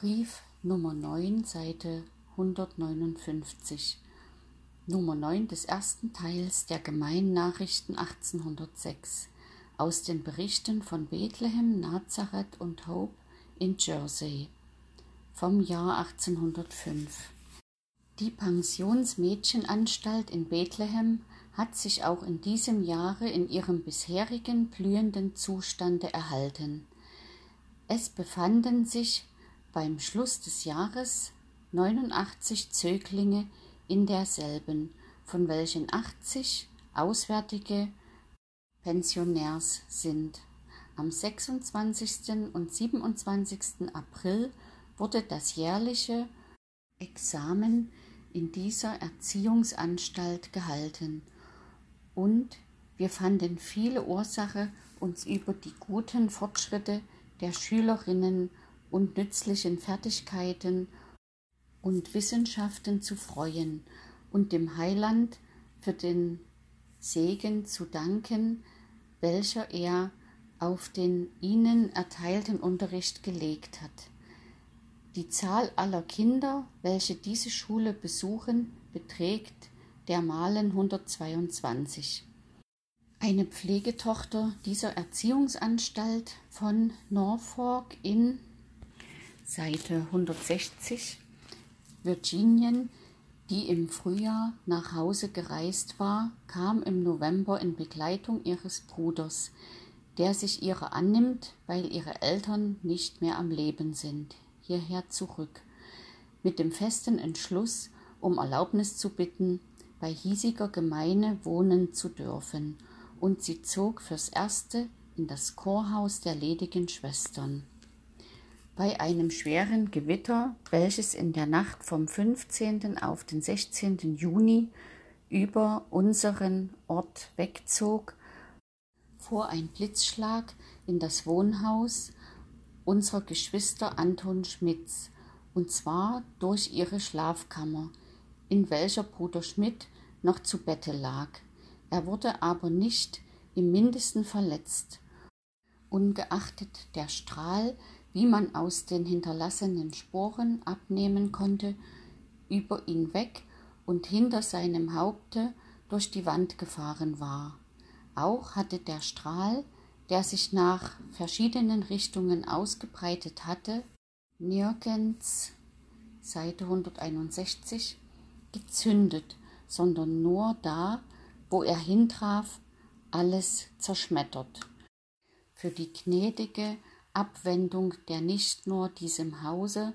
Brief Nummer 9, Seite 159. Nummer 9 des ersten Teils der Gemeinnachrichten 1806 aus den Berichten von Bethlehem, Nazareth und Hope in Jersey vom Jahr 1805. Die Pensionsmädchenanstalt in Bethlehem hat sich auch in diesem Jahre in ihrem bisherigen blühenden Zustande erhalten. Es befanden sich beim Schluss des Jahres 89 Zöglinge in derselben, von welchen 80 auswärtige Pensionärs sind. Am 26. und 27. April wurde das jährliche Examen in dieser Erziehungsanstalt gehalten und wir fanden viele Ursache, uns über die guten Fortschritte der Schülerinnen und nützlichen Fertigkeiten und Wissenschaften zu freuen und dem Heiland für den Segen zu danken, welcher er auf den ihnen erteilten Unterricht gelegt hat. Die Zahl aller Kinder, welche diese Schule besuchen, beträgt dermalen 122. Eine Pflegetochter dieser Erziehungsanstalt von Norfolk in Seite 160 Virginien, die im Frühjahr nach Hause gereist war, kam im November in Begleitung ihres Bruders, der sich ihrer annimmt, weil ihre Eltern nicht mehr am Leben sind, hierher zurück, mit dem festen Entschluss, um Erlaubnis zu bitten, bei hiesiger Gemeine wohnen zu dürfen, und sie zog fürs erste in das Chorhaus der ledigen Schwestern. Bei einem schweren Gewitter, welches in der Nacht vom 15. auf den 16. Juni über unseren Ort wegzog, fuhr ein Blitzschlag in das Wohnhaus unserer Geschwister Anton Schmitz, und zwar durch ihre Schlafkammer, in welcher Bruder Schmidt noch zu Bette lag. Er wurde aber nicht im mindesten verletzt. Ungeachtet der Strahl, wie man aus den hinterlassenen Sporen abnehmen konnte, über ihn weg und hinter seinem Haupte durch die Wand gefahren war. Auch hatte der Strahl, der sich nach verschiedenen Richtungen ausgebreitet hatte, nirgends Seite 161 gezündet, sondern nur da, wo er hintraf, alles zerschmettert. Für die gnädige Abwendung der nicht nur diesem Hause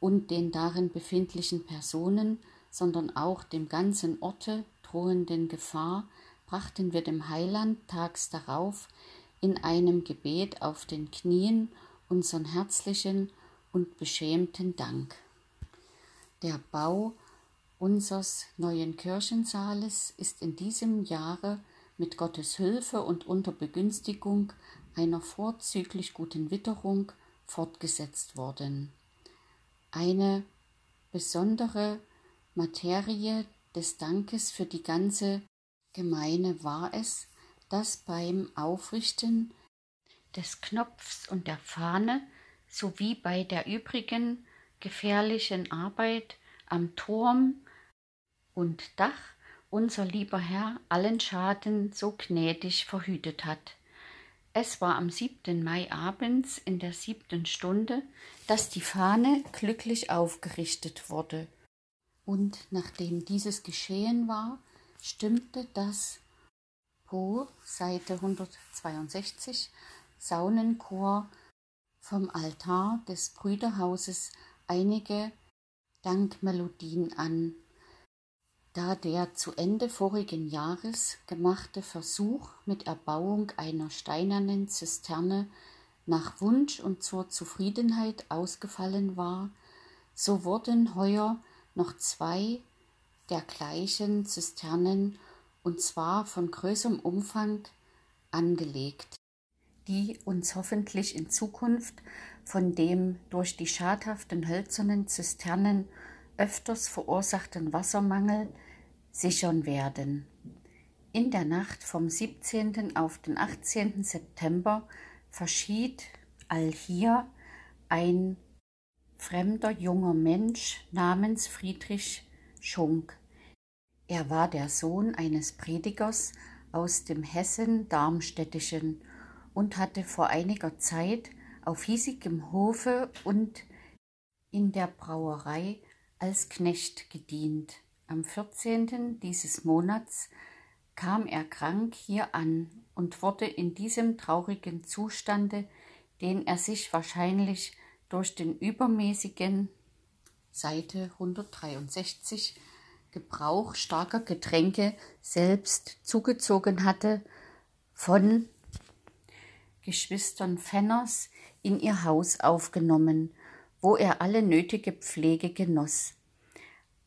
und den darin befindlichen Personen, sondern auch dem ganzen Orte drohenden Gefahr, brachten wir dem Heiland tags darauf in einem Gebet auf den Knien unseren herzlichen und beschämten Dank. Der Bau unseres neuen Kirchensaales ist in diesem Jahre mit Gottes Hilfe und unter Begünstigung einer vorzüglich guten Witterung fortgesetzt worden. Eine besondere Materie des Dankes für die ganze Gemeine war es, dass beim Aufrichten des Knopfs und der Fahne sowie bei der übrigen gefährlichen Arbeit am Turm und Dach unser lieber Herr allen Schaden so gnädig verhütet hat. Es war am 7. Mai abends in der siebten Stunde, dass die Fahne glücklich aufgerichtet wurde. Und nachdem dieses geschehen war, stimmte das Po, Seite 162, Saunenchor vom Altar des Brüderhauses einige Dankmelodien an, da der zu Ende vorigen Jahres gemachte Versuch mit Erbauung einer steinernen Zisterne nach Wunsch und zur Zufriedenheit ausgefallen war, so wurden heuer noch zwei dergleichen Zisternen, und zwar von größerem Umfang, angelegt, die uns hoffentlich in Zukunft von dem durch die schadhaften hölzernen Zisternen öfters verursachten Wassermangel sichern werden. In der Nacht vom 17. auf den 18. September verschied allhier ein fremder junger Mensch namens Friedrich Schunk. Er war der Sohn eines Predigers aus dem Hessen-Darmstädtischen und hatte vor einiger Zeit auf hiesigem Hofe und in der Brauerei als Knecht gedient. Am 14. dieses Monats kam er krank hier an und wurde in diesem traurigen Zustande, den er sich wahrscheinlich durch den übermäßigen Seite 163 Gebrauch starker Getränke selbst zugezogen hatte, von Geschwistern Fenners in ihr Haus aufgenommen, wo er alle nötige Pflege genoss.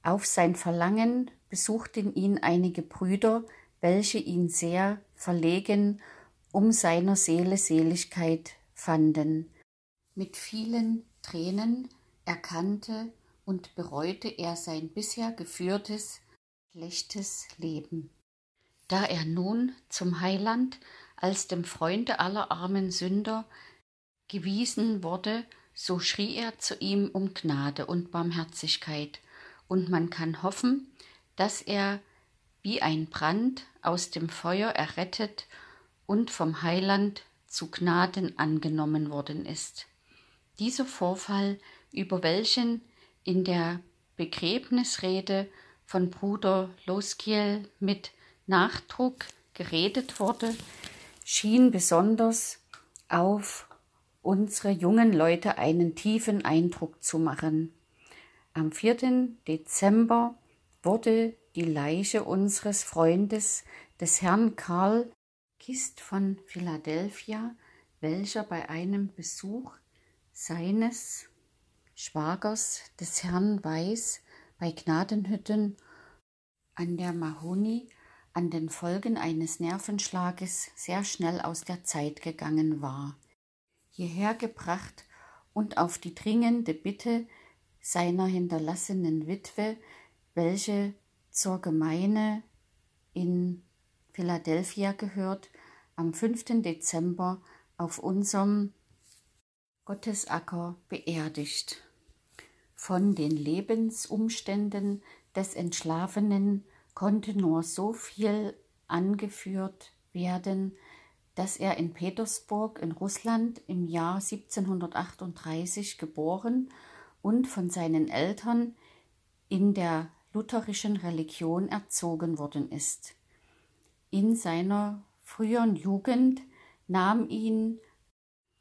Auf sein Verlangen besuchten ihn einige Brüder, welche ihn sehr verlegen um seiner Seele Seligkeit fanden. Mit vielen Tränen erkannte und bereute er sein bisher geführtes schlechtes Leben. Da er nun zum Heiland als dem Freunde aller armen Sünder gewiesen wurde, so schrie er zu ihm um Gnade und Barmherzigkeit, und man kann hoffen, dass er wie ein Brand aus dem Feuer errettet und vom Heiland zu Gnaden angenommen worden ist. Dieser Vorfall, über welchen in der Begräbnisrede von Bruder Loskiel mit Nachdruck geredet wurde, schien besonders auf unsere jungen Leute einen tiefen Eindruck zu machen. Am 4. Dezember wurde die Leiche unseres Freundes, des Herrn Karl Kist von Philadelphia, welcher bei einem Besuch seines Schwagers des Herrn Weiß bei Gnadenhütten an der Mahoni an den Folgen eines Nervenschlages sehr schnell aus der Zeit gegangen war, hierher gebracht und auf die dringende Bitte seiner hinterlassenen Witwe, welche zur Gemeine in Philadelphia gehört, am 5. Dezember auf unserem Gottesacker beerdigt. Von den Lebensumständen des Entschlafenen konnte nur so viel angeführt werden, dass er in Petersburg in Russland im Jahr 1738 geboren und von seinen Eltern in der lutherischen Religion erzogen worden ist. In seiner früheren Jugend nahm ihn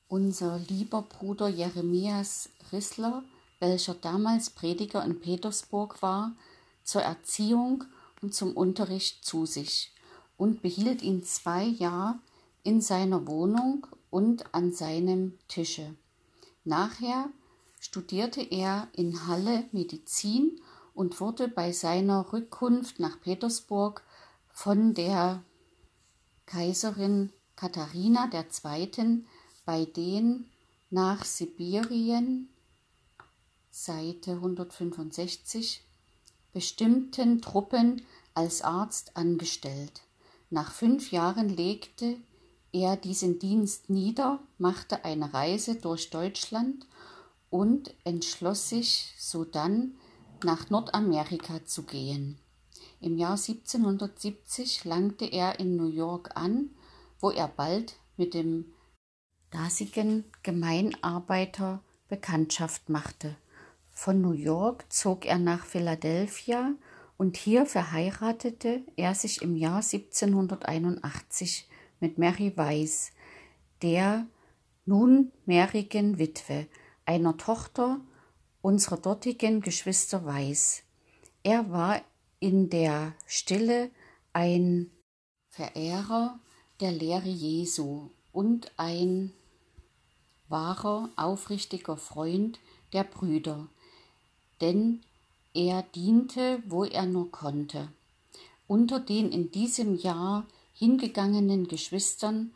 unser lieber Bruder Jeremias Rissler, welcher damals Prediger in Petersburg war, zur Erziehung und zum Unterricht zu sich und behielt ihn zwei Jahre in seiner Wohnung und an seinem Tische. Nachher studierte er in Halle Medizin und wurde bei seiner Rückkunft nach Petersburg von der Kaiserin Katharina II. bei den nach Sibirien Seite 165 bestimmten Truppen als Arzt angestellt. Nach fünf Jahren legte er diesen Dienst nieder, machte eine Reise durch Deutschland und entschloss sich sodann nach Nordamerika zu gehen. Im Jahr 1770 langte er in New York an, wo er bald mit dem dasigen Gemeinarbeiter Bekanntschaft machte. Von New York zog er nach Philadelphia und hier verheiratete er sich im Jahr 1781 mit Mary Weiss, der nunmehrigen Witwe, einer Tochter unserer dortigen Geschwister Weiß. Er war in der Stille ein Verehrer der Lehre Jesu und ein wahrer, aufrichtiger Freund der Brüder, denn er diente, wo er nur konnte. Unter den in diesem Jahr hingegangenen Geschwistern,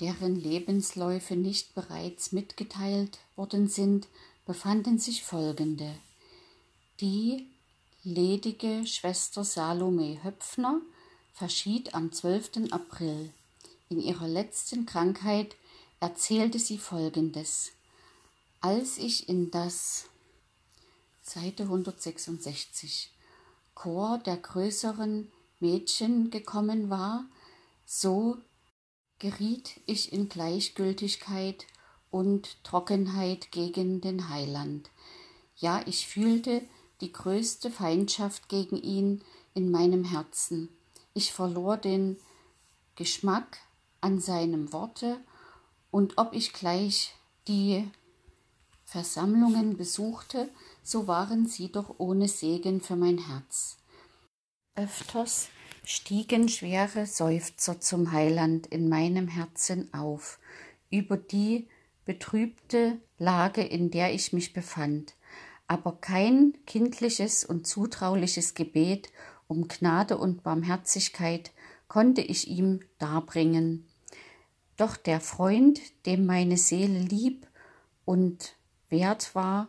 deren Lebensläufe nicht bereits mitgeteilt worden sind, befanden sich folgende. Die ledige Schwester Salome Höpfner verschied am 12. April. In ihrer letzten Krankheit erzählte sie Folgendes. Als ich in das Seite 166 Chor der größeren Mädchen gekommen war, so geriet ich in Gleichgültigkeit und Trockenheit gegen den Heiland. Ja, ich fühlte die größte Feindschaft gegen ihn in meinem Herzen. Ich verlor den Geschmack an seinem Worte, und ob ich gleich die Versammlungen besuchte, so waren sie doch ohne Segen für mein Herz. Öfters stiegen schwere Seufzer zum Heiland in meinem Herzen auf, über die betrübte Lage, in der ich mich befand, aber kein kindliches und zutrauliches Gebet um Gnade und Barmherzigkeit konnte ich ihm darbringen. Doch der Freund, dem meine Seele lieb und wert war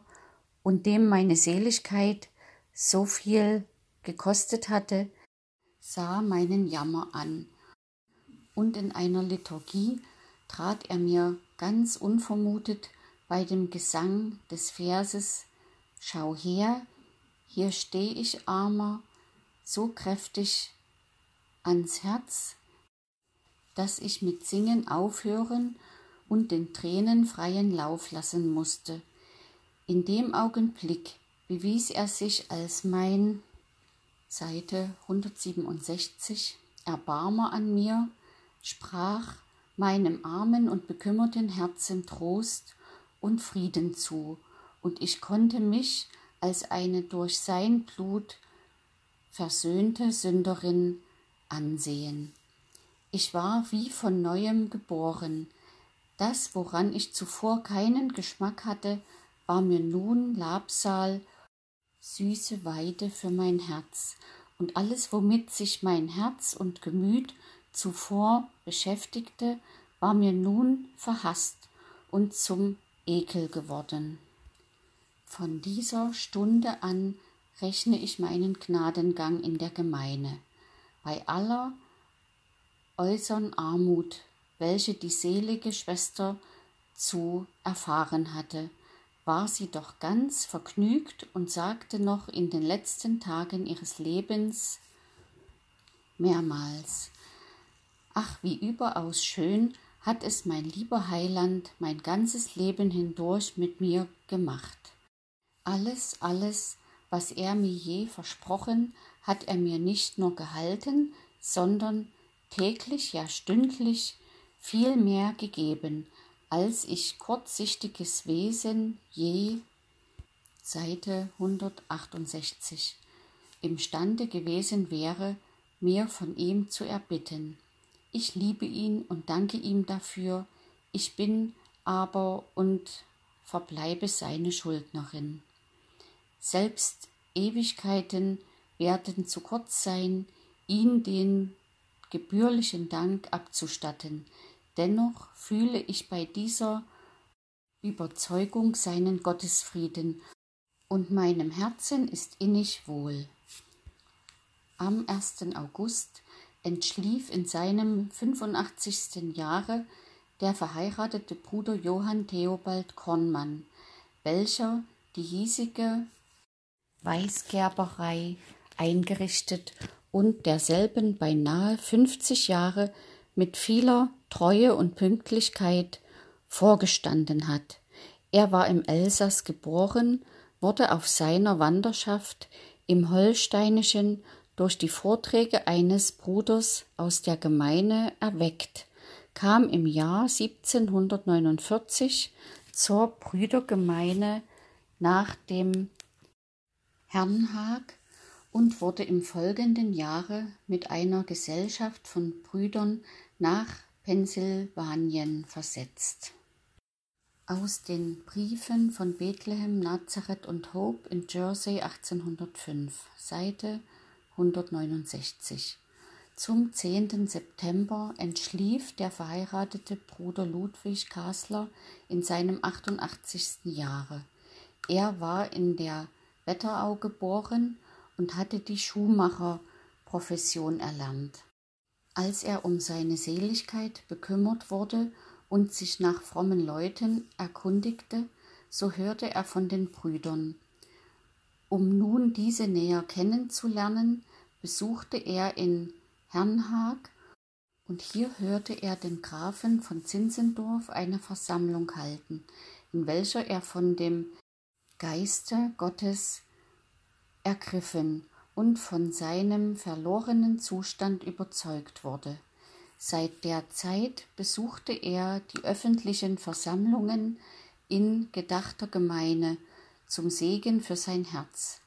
und dem meine Seligkeit so viel gekostet hatte, sah meinen Jammer an, und in einer Liturgie trat er mir ganz unvermutet bei dem Gesang des Verses Schau her, hier steh ich armer, so kräftig ans Herz, dass ich mit Singen aufhören und den Tränen freien Lauf lassen musste. In dem Augenblick bewies er sich als mein Seite 167 Erbarmer an mir, sprach meinem armen und bekümmerten Herzen Trost und Frieden zu, und ich konnte mich als eine durch sein Blut versöhnte Sünderin ansehen. Ich war wie von neuem geboren. Das, woran ich zuvor keinen Geschmack hatte, war mir nun Labsal, süße Weide für mein Herz, und alles, womit sich mein Herz und Gemüt zuvor beschäftigte, war mir nun verhaßt und zum Ekel geworden. Von dieser Stunde an rechne ich meinen Gnadengang in der Gemeine. Bei aller äußern Armut, welche die selige Schwester zu erfahren hatte, war sie doch ganz vergnügt und sagte noch in den letzten Tagen ihres Lebens mehrmals Ach, wie überaus schön hat es mein lieber Heiland mein ganzes Leben hindurch mit mir gemacht. Alles, alles, was er mir je versprochen, hat er mir nicht nur gehalten, sondern täglich, ja stündlich viel mehr gegeben, als ich kurzsichtiges Wesen je Seite 168 imstande gewesen wäre, mir von ihm zu erbitten. Ich liebe ihn und danke ihm dafür, ich bin aber und verbleibe seine Schuldnerin. Selbst Ewigkeiten werden zu kurz sein, ihn den gebührlichen Dank abzustatten. Dennoch fühle ich bei dieser Überzeugung seinen Gottesfrieden und meinem Herzen ist innig wohl. Am 1. August entschlief in seinem 85. Jahre der verheiratete Bruder Johann Theobald Kornmann, welcher die hiesige Weißgerberei eingerichtet und derselben beinahe 50 Jahre mit vieler Treue und Pünktlichkeit vorgestanden hat. Er war im Elsass geboren, wurde auf seiner Wanderschaft im Holsteinischen durch die Vorträge eines Bruders aus der Gemeine erweckt, kam im Jahr 1749 zur Brüdergemeine nach dem Herrnhag und wurde im folgenden Jahre mit einer Gesellschaft von Brüdern nach Pennsylvanien versetzt. Aus den Briefen von Bethlehem, Nazareth und Hope in Jersey 1805, Seite 169. Zum 10. September entschlief der verheiratete Bruder Ludwig Kasler in seinem 88. Jahre. Er war in der Wetterau geboren und hatte die Schuhmacherprofession erlernt. Als er um seine Seligkeit bekümmert wurde und sich nach frommen Leuten erkundigte, so hörte er von den Brüdern. Um nun diese näher kennenzulernen, besuchte er in Hernhag und hier hörte er den Grafen von Zinzendorf eine Versammlung halten, in welcher er von dem Geiste Gottes ergriffen und von seinem verlorenen Zustand überzeugt wurde. Seit der Zeit besuchte er die öffentlichen Versammlungen in gedachter Gemeine zum Segen für sein Herz.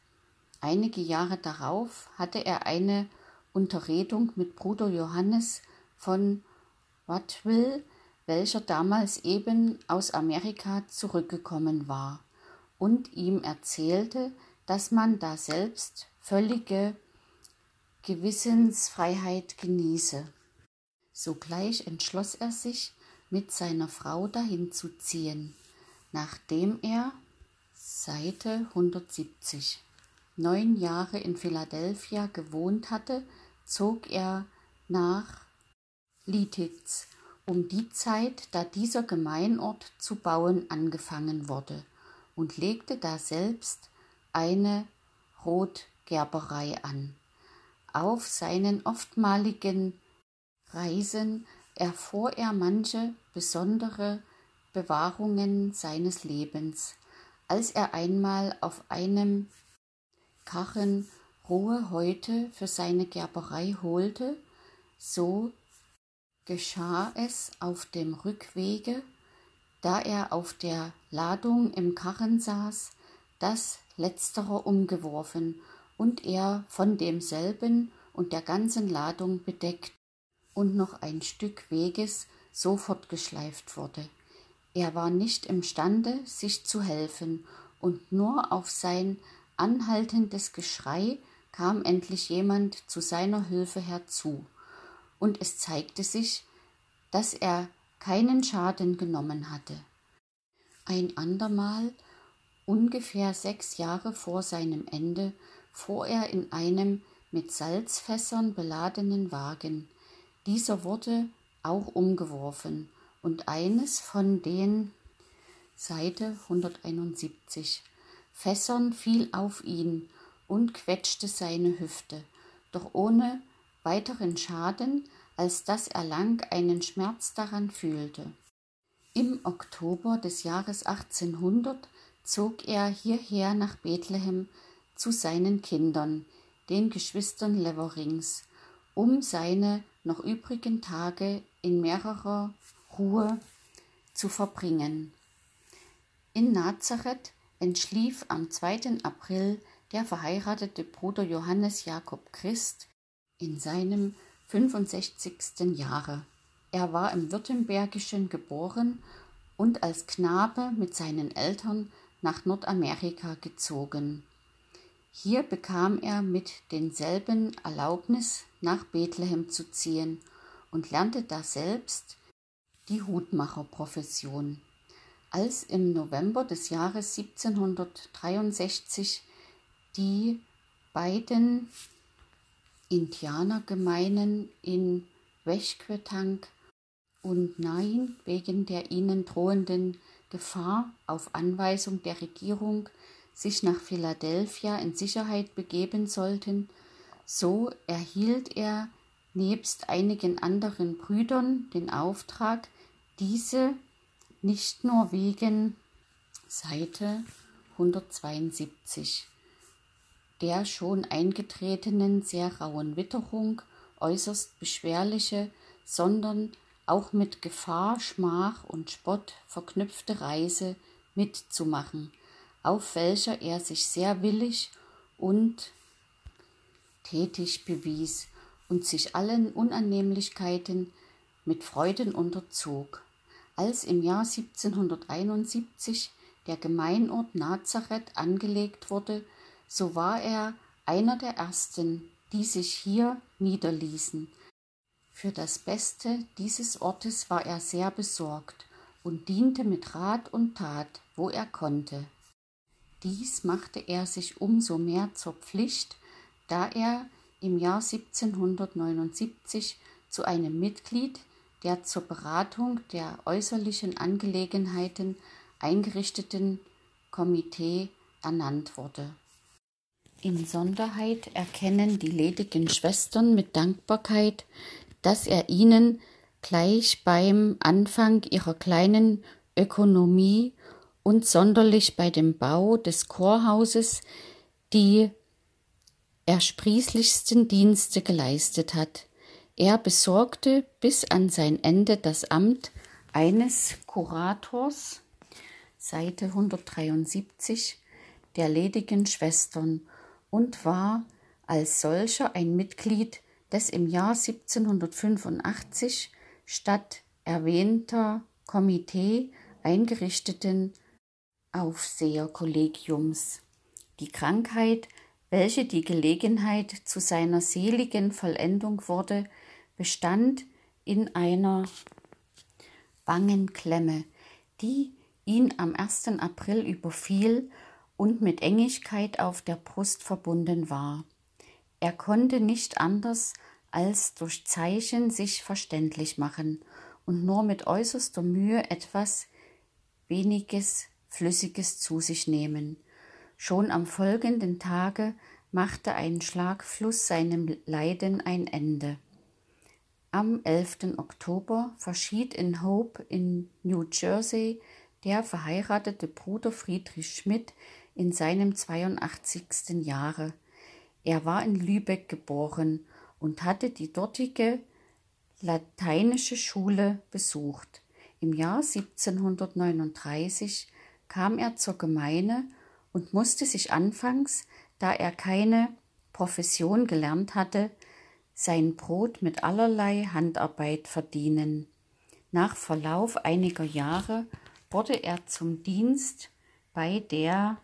Einige Jahre darauf hatte er eine Unterredung mit Bruder Johannes von Watteville, welcher damals eben aus Amerika zurückgekommen war und ihm erzählte, dass man da selbst völlige Gewissensfreiheit genieße. Sogleich entschloss er sich, mit seiner Frau dahin zu ziehen, nachdem er Seite 170 neun Jahre in Philadelphia gewohnt hatte, zog er nach Lititz um die Zeit, da dieser Gemeinort zu bauen angefangen wurde, und legte daselbst eine Rotgerberei an. Auf seinen oftmaligen Reisen erfuhr er manche besondere Bewahrungen seines Lebens. Als er einmal auf einem Karren rohe Häute für seine Gerberei holte, so geschah es auf dem Rückwege, da er auf der Ladung im Karren saß, das letztere umgeworfen und er von demselben und der ganzen Ladung bedeckt und noch ein Stück Weges sofort geschleift wurde. Er war nicht imstande, sich zu helfen, und nur auf sein anhaltendes Geschrei kam endlich jemand zu seiner Hilfe herzu, und es zeigte sich, dass er keinen Schaden genommen hatte. Ein andermal Ungefähr sechs Jahre vor seinem Ende fuhr er in einem mit Salzfässern beladenen Wagen. Dieser wurde auch umgeworfen und eines von den Seite 171 Fässern fiel auf ihn und quetschte seine Hüfte, doch ohne weiteren Schaden, als dass er lang einen Schmerz daran fühlte. Im Oktober des Jahres 1800 zog er hierher nach Bethlehem zu seinen Kindern, den Geschwistern Leverings, um seine noch übrigen Tage in mehrerer Ruhe zu verbringen. In Nazareth entschlief am 2. April der verheiratete Bruder Johannes Jakob Christ in seinem 65. Jahre. Er war im Württembergischen geboren und als Knabe mit seinen Eltern nach Nordamerika gezogen. Hier bekam er mit denselben Erlaubnis, nach Bethlehem zu ziehen und lernte daselbst die Hutmacherprofession. Als im November des Jahres 1763 die beiden Indianergemeinen in Wechquetank und Nain wegen der ihnen drohenden Gefahr auf Anweisung der Regierung sich nach Philadelphia in Sicherheit begeben sollten, so erhielt er nebst einigen anderen Brüdern den Auftrag, diese nicht nur wegen Seite 172 der schon eingetretenen sehr rauen Witterung äußerst beschwerliche, sondern auch mit Gefahr, Schmach und Spott verknüpfte Reise mitzumachen, auf welcher er sich sehr willig und tätig bewies und sich allen Unannehmlichkeiten mit Freuden unterzog. Als im Jahr 1771 der Gemeinort Nazareth angelegt wurde, so war er einer der ersten, die sich hier niederließen, für das Beste dieses Ortes war er sehr besorgt und diente mit Rat und Tat, wo er konnte. Dies machte er sich umso mehr zur Pflicht, da er im Jahr 1779 zu einem Mitglied der zur Beratung der äußerlichen Angelegenheiten eingerichteten Komitee ernannt wurde. Insonderheit erkennen die ledigen Schwestern mit Dankbarkeit, dass er ihnen gleich beim Anfang ihrer kleinen Ökonomie und sonderlich bei dem Bau des Chorhauses die ersprießlichsten Dienste geleistet hat. Er besorgte bis an sein Ende das Amt eines Kurators, Seite 173, der ledigen Schwestern und war als solcher ein Mitglied des im Jahr 1785 statt erwähnter Komitee eingerichteten Aufseherkollegiums. Die Krankheit, welche die Gelegenheit zu seiner seligen Vollendung wurde, bestand in einer bangen Klemme, die ihn am 1. April überfiel und mit Engigkeit auf der Brust verbunden war. Er konnte nicht anders als durch Zeichen sich verständlich machen und nur mit äußerster Mühe etwas weniges Flüssiges zu sich nehmen. Schon am folgenden Tage machte ein Schlagfluss seinem Leiden ein Ende. Am 11. Oktober verschied in Hope in New Jersey der verheiratete Bruder Friedrich Schmidt in seinem 82. Jahre. Er war in Lübeck geboren und hatte die dortige lateinische Schule besucht. Im Jahr 1739 kam er zur Gemeine und musste sich anfangs, da er keine Profession gelernt hatte, sein Brot mit allerlei Handarbeit verdienen. Nach Verlauf einiger Jahre wurde er zum Dienst bei der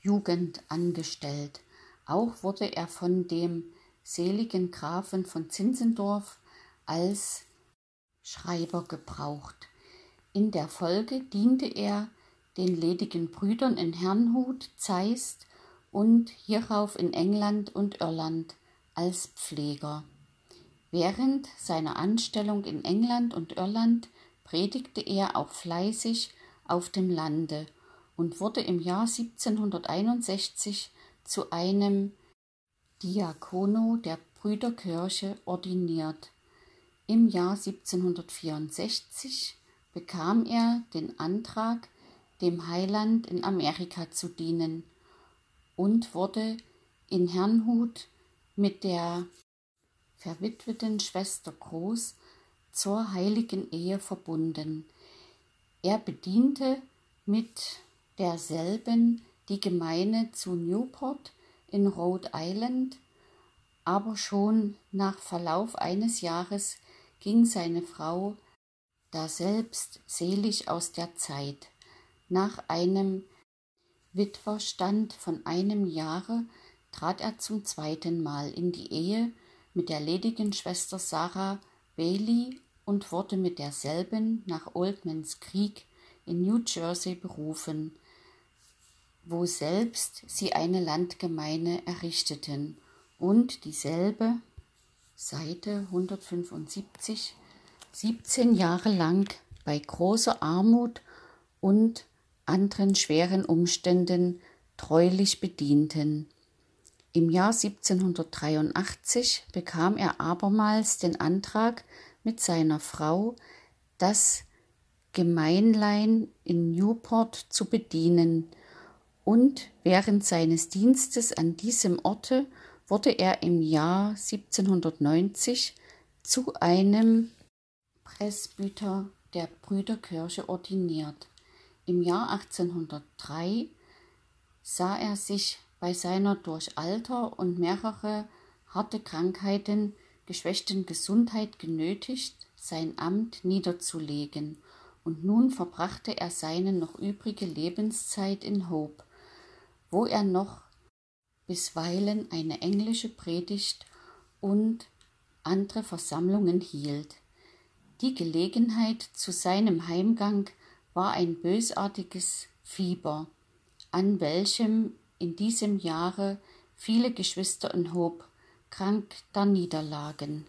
Jugend angestellt. Auch wurde er von dem seligen Grafen von Zinzendorf als Schreiber gebraucht. In der Folge diente er den ledigen Brüdern in Herrnhut, Zeist und hierauf in England und Irland als Pfleger. Während seiner Anstellung in England und Irland predigte er auch fleißig auf dem Lande und wurde im Jahr 1761 zu einem Diakono der Brüderkirche ordiniert. Im Jahr 1764 bekam er den Antrag, dem Heiland in Amerika zu dienen und wurde in Herrnhut mit der verwitweten Schwester Groß zur heiligen Ehe verbunden. Er bediente mit derselben die Gemeinde zu Newport in Rhode Island, aber schon nach Verlauf eines Jahres ging seine Frau daselbst selig aus der Zeit. Nach einem Witwerstand von einem Jahre trat er zum zweiten Mal in die Ehe mit der ledigen Schwester Sarah Bailey und wurde mit derselben nach Oldmans Krieg in New Jersey berufen wo selbst sie eine Landgemeine errichteten und dieselbe Seite 175 17 Jahre lang bei großer Armut und anderen schweren Umständen treulich bedienten. Im Jahr 1783 bekam er abermals den Antrag, mit seiner Frau das Gemeinlein in Newport zu bedienen, und während seines Dienstes an diesem Orte wurde er im Jahr 1790 zu einem Presbyter der Brüderkirche ordiniert. Im Jahr 1803 sah er sich bei seiner durch Alter und mehrere harte Krankheiten geschwächten Gesundheit genötigt, sein Amt niederzulegen, und nun verbrachte er seine noch übrige Lebenszeit in Hope, wo er noch bisweilen eine englische Predigt und andere Versammlungen hielt. Die Gelegenheit zu seinem Heimgang war ein bösartiges Fieber, an welchem in diesem Jahre viele Geschwister in Hob krank darniederlagen.